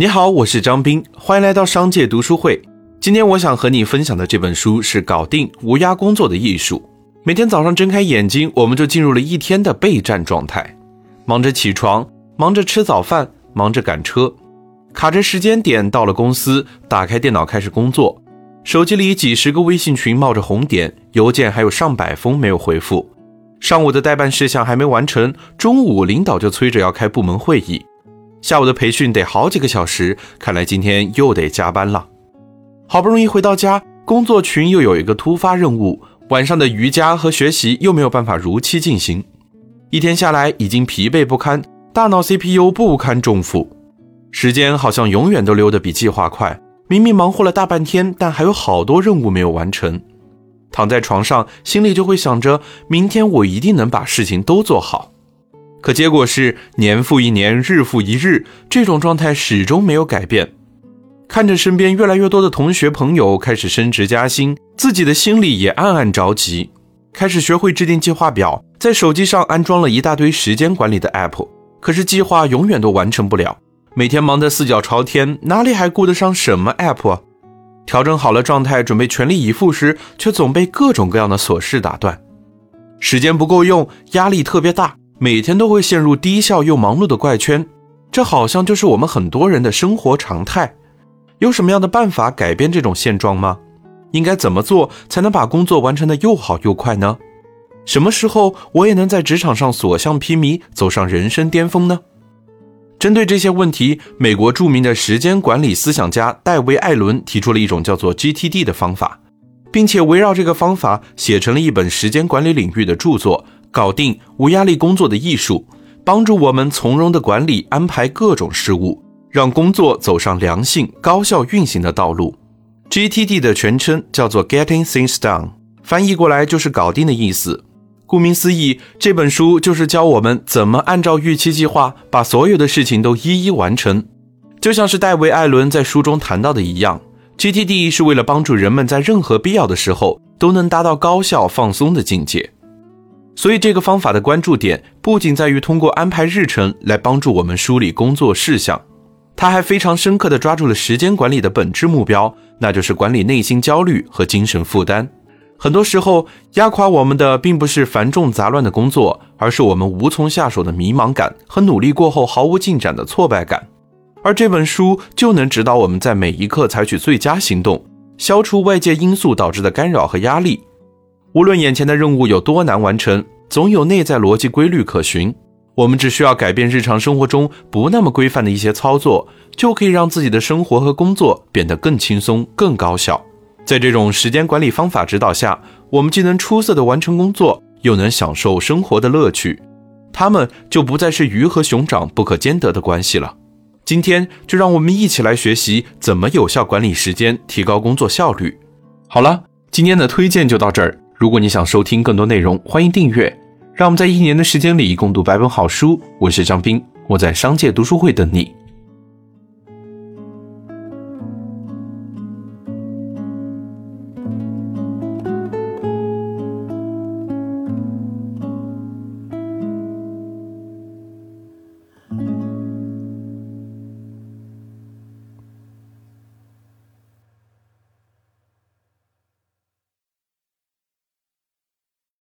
你好，我是张斌，欢迎来到商界读书会。今天我想和你分享的这本书是《搞定无压工作的艺术》。每天早上睁开眼睛，我们就进入了一天的备战状态，忙着起床，忙着吃早饭，忙着赶车，卡着时间点到了公司，打开电脑开始工作，手机里几十个微信群冒着红点，邮件还有上百封没有回复。上午的代办事项还没完成，中午领导就催着要开部门会议。下午的培训得好几个小时，看来今天又得加班了。好不容易回到家，工作群又有一个突发任务，晚上的瑜伽和学习又没有办法如期进行。一天下来已经疲惫不堪，大脑 CPU 不堪重负，时间好像永远都溜得比计划快。明明忙活了大半天，但还有好多任务没有完成。躺在床上，心里就会想着，明天我一定能把事情都做好。可结果是年复一年，日复一日，这种状态始终没有改变。看着身边越来越多的同学朋友开始升职加薪，自己的心里也暗暗着急。开始学会制定计划表，在手机上安装了一大堆时间管理的 app，可是计划永远都完成不了。每天忙得四脚朝天，哪里还顾得上什么 app 啊？调整好了状态，准备全力以赴时，却总被各种各样的琐事打断。时间不够用，压力特别大。每天都会陷入低效又忙碌的怪圈，这好像就是我们很多人的生活常态。有什么样的办法改变这种现状吗？应该怎么做才能把工作完成的又好又快呢？什么时候我也能在职场上所向披靡，走上人生巅峰呢？针对这些问题，美国著名的时间管理思想家戴维·艾伦提出了一种叫做 GTD 的方法，并且围绕这个方法写成了一本时间管理领域的著作。搞定无压力工作的艺术，帮助我们从容的管理安排各种事务，让工作走上良性高效运行的道路。GTD 的全称叫做 Getting Things Done，翻译过来就是搞定的意思。顾名思义，这本书就是教我们怎么按照预期计划，把所有的事情都一一完成。就像是戴维·艾伦在书中谈到的一样，GTD 是为了帮助人们在任何必要的时候都能达到高效放松的境界。所以，这个方法的关注点不仅在于通过安排日程来帮助我们梳理工作事项，它还非常深刻地抓住了时间管理的本质目标，那就是管理内心焦虑和精神负担。很多时候，压垮我们的并不是繁重杂乱的工作，而是我们无从下手的迷茫感和努力过后毫无进展的挫败感。而这本书就能指导我们在每一刻采取最佳行动，消除外界因素导致的干扰和压力。无论眼前的任务有多难完成，总有内在逻辑规律可循。我们只需要改变日常生活中不那么规范的一些操作，就可以让自己的生活和工作变得更轻松、更高效。在这种时间管理方法指导下，我们既能出色的完成工作，又能享受生活的乐趣。他们就不再是鱼和熊掌不可兼得的关系了。今天就让我们一起来学习怎么有效管理时间，提高工作效率。好了，今天的推荐就到这儿。如果你想收听更多内容，欢迎订阅。让我们在一年的时间里共读百本好书。我是张斌，我在商界读书会等你。